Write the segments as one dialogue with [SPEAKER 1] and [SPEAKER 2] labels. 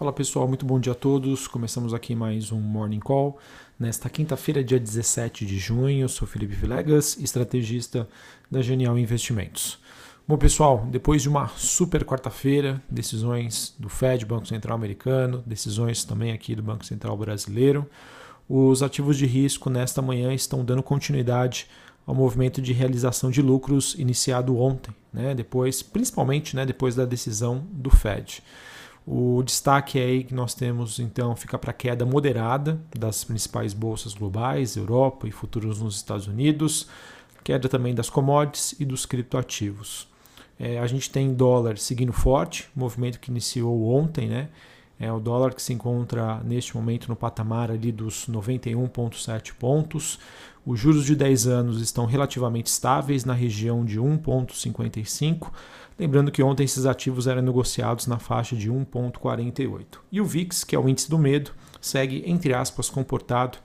[SPEAKER 1] Fala pessoal, muito bom dia a todos. Começamos aqui mais um Morning Call. Nesta quinta-feira, dia 17 de junho, eu sou Felipe Vilegas, estrategista da Genial Investimentos. Bom pessoal, depois de uma super quarta-feira, decisões do Fed, Banco Central Americano, decisões também aqui do Banco Central Brasileiro, os ativos de risco nesta manhã estão dando continuidade ao movimento de realização de lucros iniciado ontem, né? depois, principalmente né, depois da decisão do Fed. O destaque aí que nós temos então fica para a queda moderada das principais bolsas globais, Europa e futuros nos Estados Unidos, queda também das commodities e dos criptoativos. É, a gente tem dólar seguindo forte, movimento que iniciou ontem, né? É o dólar que se encontra neste momento no patamar ali dos 91,7 pontos. Os juros de 10 anos estão relativamente estáveis na região de 1,55. Lembrando que ontem esses ativos eram negociados na faixa de 1,48. E o VIX, que é o índice do medo, segue, entre aspas, comportado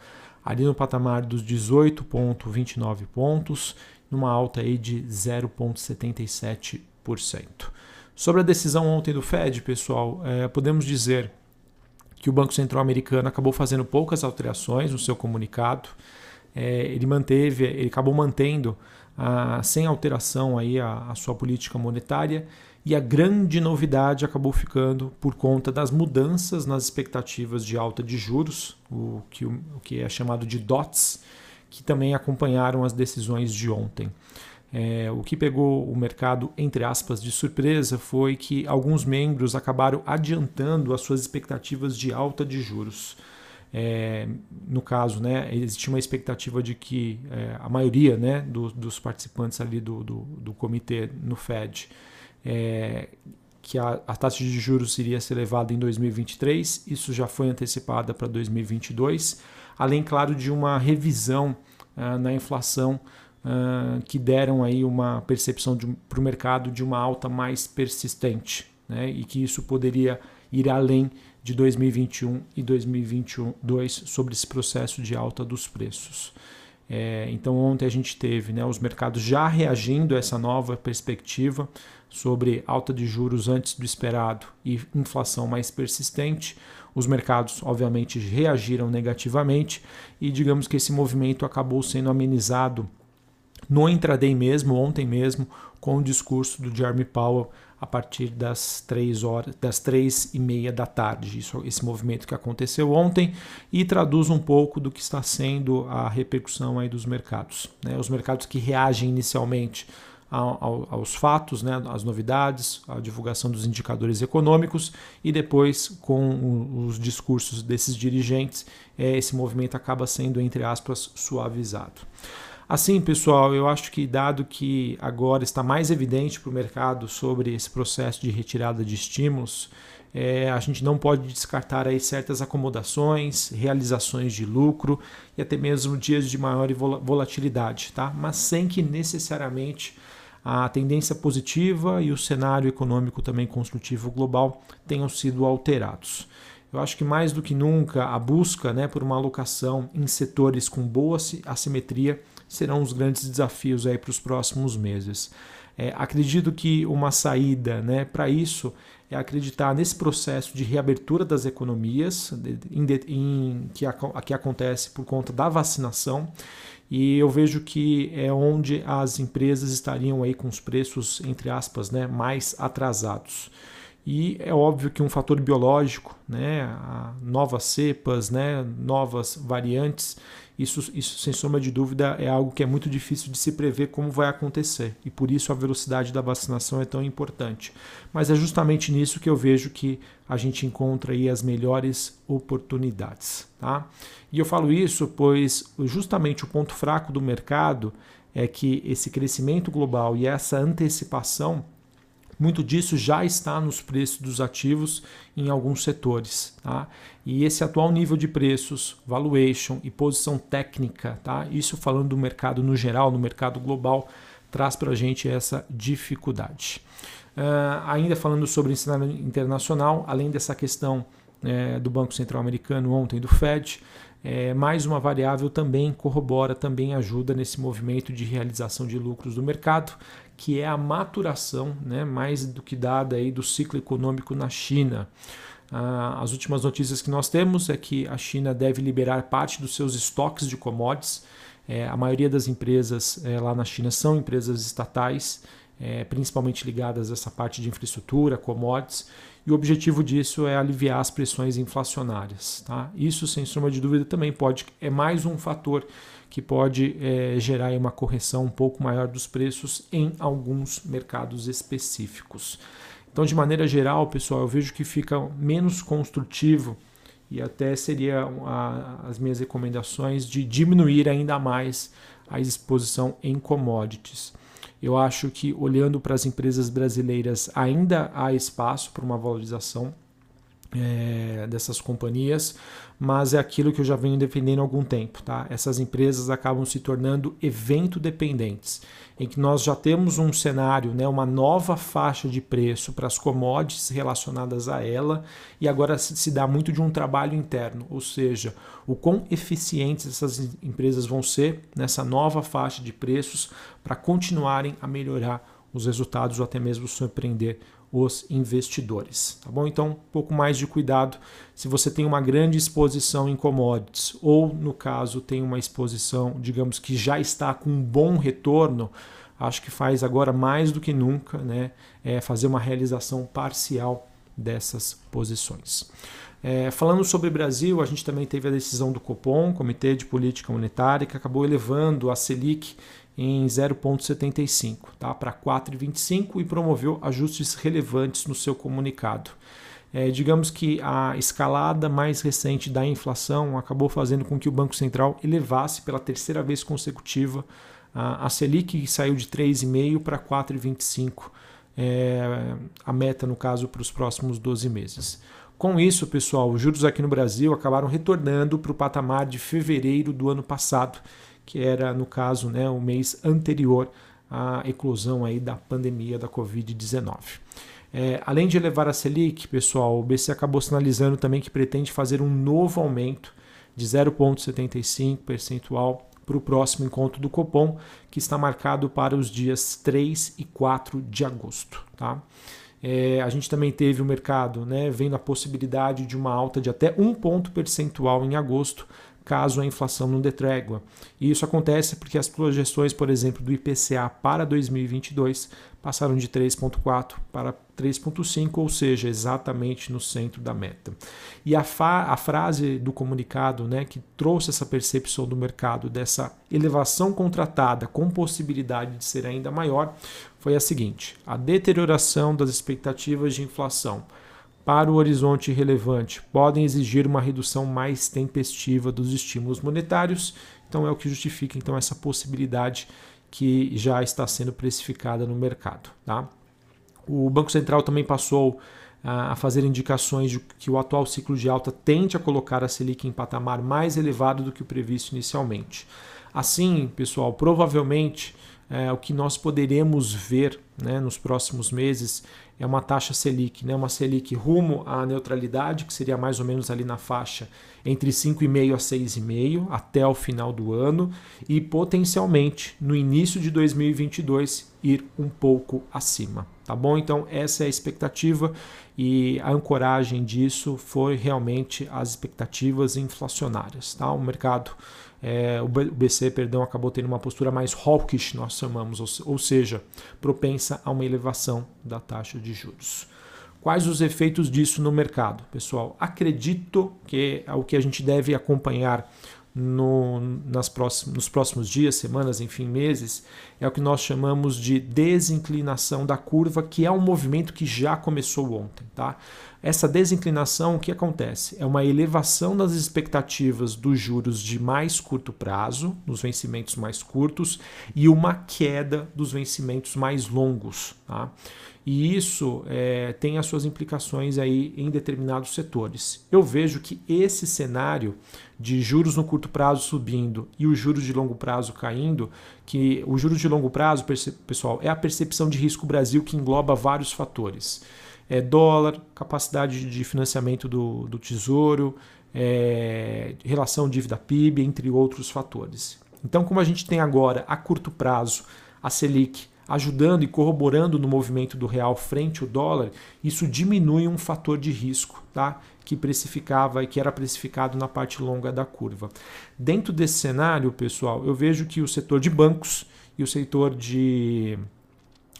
[SPEAKER 1] ali no patamar dos 18,29 pontos, numa alta aí de 0,77%. Sobre a decisão ontem do Fed, pessoal, é, podemos dizer que o Banco Central Americano acabou fazendo poucas alterações no seu comunicado. É, ele manteve, ele acabou mantendo a, sem alteração aí a, a sua política monetária e a grande novidade acabou ficando por conta das mudanças nas expectativas de alta de juros, o que, o que é chamado de DOTS, que também acompanharam as decisões de ontem. É, o que pegou o mercado, entre aspas, de surpresa foi que alguns membros acabaram adiantando as suas expectativas de alta de juros. É, no caso, né, existia uma expectativa de que é, a maioria né, do, dos participantes ali do, do, do comitê no Fed, é, que a, a, taxa de juros iria ser elevada em 2023, isso já foi antecipada para 2022, além, claro, de uma revisão ah, na inflação uh, que deram aí uma percepção para o mercado de uma alta mais persistente né? e que isso poderia ir além de 2021 e 2022 sobre esse processo de alta dos preços. É, então ontem a gente teve né, os mercados já reagindo a essa nova perspectiva sobre alta de juros antes do esperado e inflação mais persistente. Os mercados, obviamente, reagiram negativamente e digamos que esse movimento acabou sendo amenizado no intraday mesmo, ontem mesmo, com o discurso do Jeremy Powell a partir das três horas, das três e meia da tarde. Isso, esse movimento que aconteceu ontem e traduz um pouco do que está sendo a repercussão aí dos mercados. Né? Os mercados que reagem inicialmente ao, aos fatos, né, às novidades, à divulgação dos indicadores econômicos e depois com os discursos desses dirigentes, é, esse movimento acaba sendo, entre aspas, suavizado. Assim, pessoal, eu acho que dado que agora está mais evidente para o mercado sobre esse processo de retirada de estímulos, é, a gente não pode descartar aí certas acomodações, realizações de lucro e até mesmo dias de maior volatilidade, tá? Mas sem que necessariamente a tendência positiva e o cenário econômico também construtivo global tenham sido alterados. Eu acho que mais do que nunca a busca né, por uma alocação em setores com boa assimetria serão os grandes desafios aí para os próximos meses. É, acredito que uma saída né, para isso é acreditar nesse processo de reabertura das economias em, em, que, que acontece por conta da vacinação e eu vejo que é onde as empresas estariam aí com os preços entre aspas né, mais atrasados. E é óbvio que um fator biológico, né, novas cepas, né, novas variantes, isso, isso sem sombra de dúvida é algo que é muito difícil de se prever como vai acontecer. E por isso a velocidade da vacinação é tão importante. Mas é justamente nisso que eu vejo que a gente encontra aí as melhores oportunidades. Tá? E eu falo isso pois justamente o ponto fraco do mercado é que esse crescimento global e essa antecipação muito disso já está nos preços dos ativos em alguns setores. Tá? E esse atual nível de preços, valuation e posição técnica, tá? isso falando do mercado no geral, no mercado global, traz para a gente essa dificuldade. Uh, ainda falando sobre o cenário internacional, além dessa questão é, do Banco Central Americano ontem do Fed, é, mais uma variável também corrobora, também ajuda nesse movimento de realização de lucros do mercado, que é a maturação, né, mais do que dada aí do ciclo econômico na China. Ah, as últimas notícias que nós temos é que a China deve liberar parte dos seus estoques de commodities. É, a maioria das empresas é, lá na China são empresas estatais, é, principalmente ligadas a essa parte de infraestrutura, commodities, e o objetivo disso é aliviar as pressões inflacionárias. Tá? Isso, sem sombra de dúvida, também pode é mais um fator que pode é, gerar uma correção um pouco maior dos preços em alguns mercados específicos. Então, de maneira geral, pessoal, eu vejo que fica menos construtivo e até seria a, as minhas recomendações de diminuir ainda mais a exposição em commodities. Eu acho que olhando para as empresas brasileiras ainda há espaço para uma valorização é, dessas companhias, mas é aquilo que eu já venho defendendo há algum tempo. Tá? Essas empresas acabam se tornando evento dependentes, em que nós já temos um cenário, né, uma nova faixa de preço para as commodities relacionadas a ela, e agora se dá muito de um trabalho interno, ou seja, o quão eficientes essas empresas vão ser nessa nova faixa de preços para continuarem a melhorar os resultados ou até mesmo surpreender os investidores, tá bom? Então, um pouco mais de cuidado se você tem uma grande exposição em commodities ou, no caso, tem uma exposição, digamos que já está com um bom retorno, acho que faz agora mais do que nunca, né, é fazer uma realização parcial dessas posições. É, falando sobre Brasil, a gente também teve a decisão do Copom, Comitê de Política Monetária, que acabou elevando a Selic em 0,75 tá, para 4,25 e promoveu ajustes relevantes no seu comunicado. É, digamos que a escalada mais recente da inflação acabou fazendo com que o Banco Central elevasse pela terceira vez consecutiva a, a Selic, que saiu de 3,5 para 4,25, é, a meta, no caso, para os próximos 12 meses. Com isso, pessoal, os juros aqui no Brasil acabaram retornando para o patamar de fevereiro do ano passado que era, no caso, né, o mês anterior à eclosão aí da pandemia da Covid-19. É, além de elevar a Selic, pessoal, o BC acabou sinalizando também que pretende fazer um novo aumento de 0,75 percentual para o próximo encontro do Copom, que está marcado para os dias 3 e 4 de agosto. Tá? É, a gente também teve o mercado né, vendo a possibilidade de uma alta de até um ponto percentual em agosto, caso a inflação não dê trégua. E isso acontece porque as projeções, por exemplo, do IPCA para 2022 passaram de 3,4 para 3,5, ou seja, exatamente no centro da meta. E a, a frase do comunicado né, que trouxe essa percepção do mercado dessa elevação contratada com possibilidade de ser ainda maior foi a seguinte: a deterioração das expectativas de inflação para o horizonte relevante podem exigir uma redução mais tempestiva dos estímulos monetários. Então é o que justifica então essa possibilidade que já está sendo precificada no mercado. Tá? O Banco Central também passou a fazer indicações de que o atual ciclo de alta tende a colocar a Selic em patamar mais elevado do que o previsto inicialmente. Assim, pessoal, provavelmente é, o que nós poderemos ver né, nos próximos meses é uma taxa Selic, né, uma Selic rumo à neutralidade, que seria mais ou menos ali na faixa entre 5,5% a 6,5% até o final do ano, e potencialmente no início de 2022 ir um pouco acima. Tá bom? Então, essa é a expectativa e a ancoragem disso foi realmente as expectativas inflacionárias. Tá? O mercado é, o BC perdão, acabou tendo uma postura mais hawkish, nós chamamos, ou, ou seja, propensa a uma elevação da taxa de juros. Quais os efeitos disso no mercado? Pessoal, acredito que é o que a gente deve acompanhar no, nas nos próximos dias, semanas, enfim, meses, é o que nós chamamos de desinclinação da curva, que é um movimento que já começou ontem. Tá? Essa desinclinação, o que acontece? É uma elevação das expectativas dos juros de mais curto prazo, nos vencimentos mais curtos, e uma queda dos vencimentos mais longos. Tá? E isso é, tem as suas implicações aí em determinados setores. Eu vejo que esse cenário de juros no curto prazo subindo e os juros de longo prazo caindo, que o juros de longo prazo, pessoal, é a percepção de risco Brasil que engloba vários fatores. É dólar, capacidade de financiamento do, do tesouro, é, relação dívida PIB, entre outros fatores. Então, como a gente tem agora a curto prazo a Selic ajudando e corroborando no movimento do real frente ao dólar, isso diminui um fator de risco, tá? Que precificava e que era precificado na parte longa da curva. Dentro desse cenário, pessoal, eu vejo que o setor de bancos e o setor de,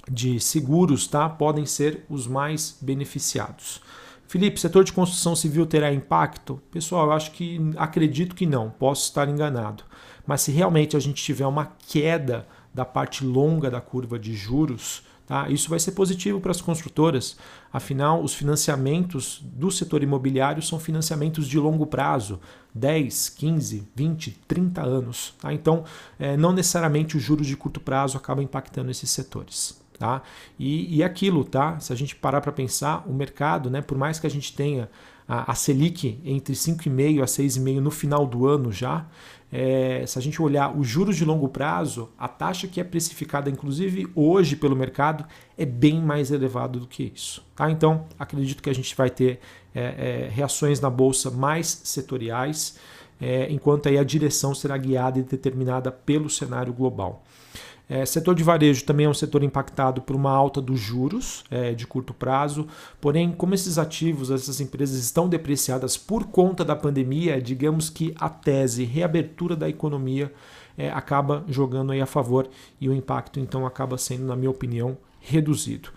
[SPEAKER 1] de seguros, tá? Podem ser os mais beneficiados. Felipe, setor de construção civil terá impacto? Pessoal, eu acho que acredito que não, posso estar enganado. Mas se realmente a gente tiver uma queda da parte longa da curva de juros, tá? isso vai ser positivo para as construtoras. Afinal, os financiamentos do setor imobiliário são financiamentos de longo prazo 10, 15, 20, 30 anos. Tá? Então, é, não necessariamente os juros de curto prazo acabam impactando esses setores. Tá? E, e aquilo, tá? se a gente parar para pensar, o mercado, né, por mais que a gente tenha a, a Selic entre 5,5% a 6,5% no final do ano já, é, se a gente olhar os juros de longo prazo, a taxa que é precificada, inclusive hoje pelo mercado, é bem mais elevada do que isso. Tá? Então, acredito que a gente vai ter é, é, reações na bolsa mais setoriais, é, enquanto aí a direção será guiada e determinada pelo cenário global. É, setor de varejo também é um setor impactado por uma alta dos juros é, de curto prazo, porém, como esses ativos, essas empresas estão depreciadas por conta da pandemia, digamos que a tese reabertura da economia é, acaba jogando aí a favor e o impacto então acaba sendo, na minha opinião, reduzido.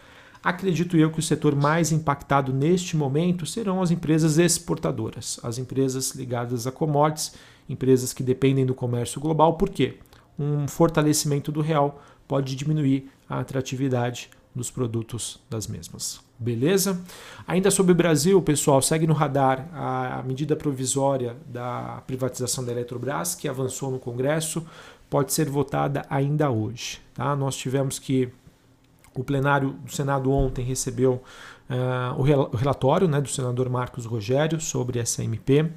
[SPEAKER 1] Acredito eu que o setor mais impactado neste momento serão as empresas exportadoras, as empresas ligadas a commodities, empresas que dependem do comércio global. Por quê? Um fortalecimento do real pode diminuir a atratividade dos produtos das mesmas. Beleza? Ainda sobre o Brasil, pessoal, segue no radar a medida provisória da privatização da Eletrobras, que avançou no Congresso, pode ser votada ainda hoje. Tá? Nós tivemos que o plenário do Senado ontem recebeu uh, o relatório né, do senador Marcos Rogério sobre essa MP.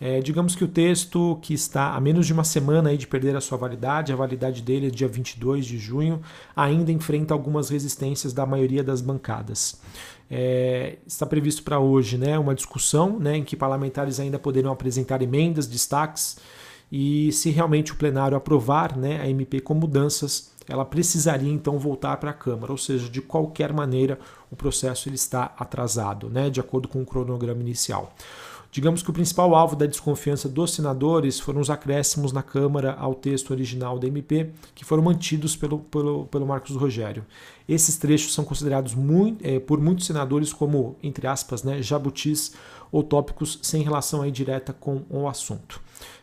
[SPEAKER 1] É, digamos que o texto que está a menos de uma semana aí de perder a sua validade, a validade dele é dia 22 de junho, ainda enfrenta algumas resistências da maioria das bancadas. É, está previsto para hoje né, uma discussão né, em que parlamentares ainda poderão apresentar emendas, destaques, e se realmente o plenário aprovar né, a MP com mudanças, ela precisaria então voltar para a Câmara, ou seja, de qualquer maneira o processo ele está atrasado, né, de acordo com o cronograma inicial. Digamos que o principal alvo da desconfiança dos senadores foram os acréscimos na Câmara ao texto original da MP, que foram mantidos pelo, pelo, pelo Marcos Rogério. Esses trechos são considerados muito, é, por muitos senadores como, entre aspas, né, jabutis ou tópicos sem relação aí direta com o assunto.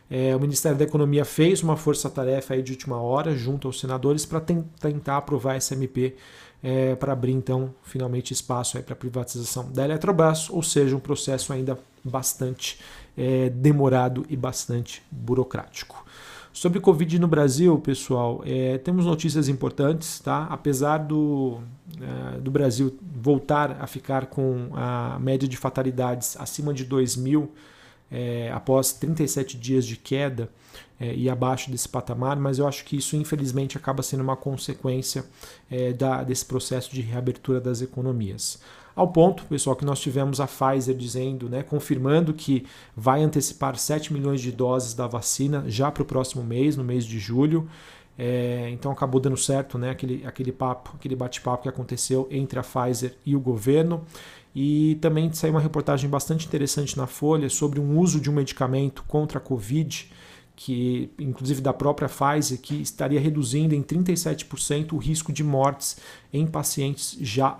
[SPEAKER 1] É, o Ministério da Economia fez uma força-tarefa de última hora junto aos senadores para tentar aprovar essa MP é, para abrir então finalmente espaço para a privatização da Eletrobras, ou seja, um processo ainda bastante é, demorado e bastante burocrático. Sobre Covid no Brasil, pessoal, é, temos notícias importantes, tá? Apesar do, é, do Brasil voltar a ficar com a média de fatalidades acima de 2 mil é, após 37 dias de queda é, e abaixo desse patamar, mas eu acho que isso infelizmente acaba sendo uma consequência é, da, desse processo de reabertura das economias. Ao ponto, pessoal, que nós tivemos a Pfizer dizendo, né, confirmando que vai antecipar 7 milhões de doses da vacina já para o próximo mês, no mês de julho. É, então acabou dando certo né, aquele, aquele papo, aquele bate-papo que aconteceu entre a Pfizer e o governo. E também saiu uma reportagem bastante interessante na Folha sobre um uso de um medicamento contra a Covid que inclusive da própria Pfizer, que estaria reduzindo em 37% o risco de mortes em pacientes já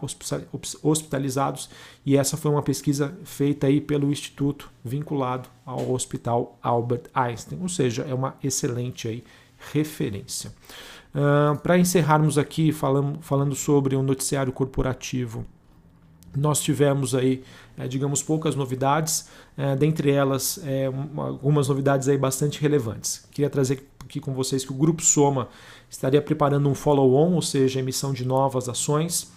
[SPEAKER 1] hospitalizados. E essa foi uma pesquisa feita aí pelo instituto vinculado ao Hospital Albert Einstein, ou seja, é uma excelente aí referência. Uh, Para encerrarmos aqui falando, falando sobre o um noticiário corporativo nós tivemos aí, é, digamos, poucas novidades, é, dentre elas é, algumas novidades aí bastante relevantes. Queria trazer aqui com vocês que o Grupo Soma estaria preparando um follow-on, ou seja, emissão de novas ações.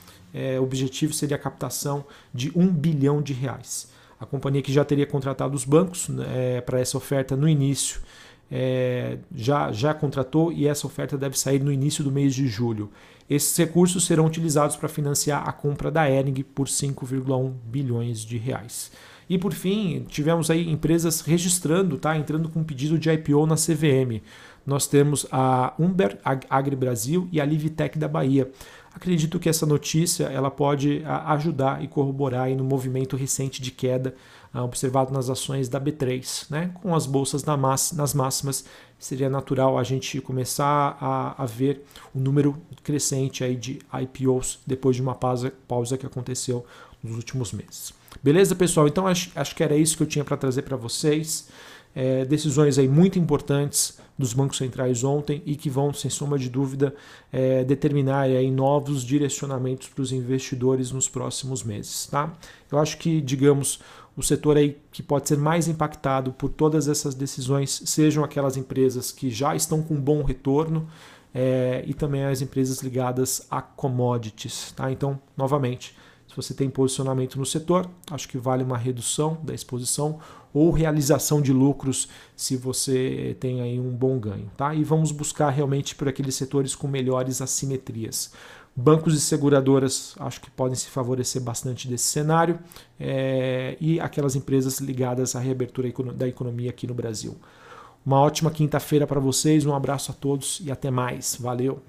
[SPEAKER 1] O objetivo seria a captação de um bilhão de reais. A companhia que já teria contratado os bancos né, para essa oferta no início já, já contratou e essa oferta deve sair no início do mês de julho. Esses recursos serão utilizados para financiar a compra da Ering por 5,1 bilhões de reais. E por fim, tivemos aí empresas registrando, tá, entrando com pedido de IPO na CVM. Nós temos a Umber Agri Brasil e a Livitec da Bahia. Acredito que essa notícia ela pode ajudar e corroborar no movimento recente de queda uh, observado nas ações da B3. Né? Com as bolsas na nas máximas, seria natural a gente começar a, a, ver o número crescente aí de IPOs depois de uma pausa, pausa que aconteceu nos últimos meses. Beleza, pessoal? Então acho, acho que era isso que eu tinha para trazer para vocês. É, decisões aí muito importantes dos bancos centrais ontem e que vão, sem sombra de dúvida, é, determinar aí novos direcionamentos para os investidores nos próximos meses. Tá? Eu acho que, digamos, o setor aí que pode ser mais impactado por todas essas decisões sejam aquelas empresas que já estão com bom retorno é, e também as empresas ligadas a commodities. Tá? Então, novamente, se você tem posicionamento no setor, acho que vale uma redução da exposição ou realização de lucros se você tem aí um bom ganho. Tá? E vamos buscar realmente por aqueles setores com melhores assimetrias. Bancos e seguradoras acho que podem se favorecer bastante desse cenário é, e aquelas empresas ligadas à reabertura da economia aqui no Brasil. Uma ótima quinta-feira para vocês, um abraço a todos e até mais. Valeu!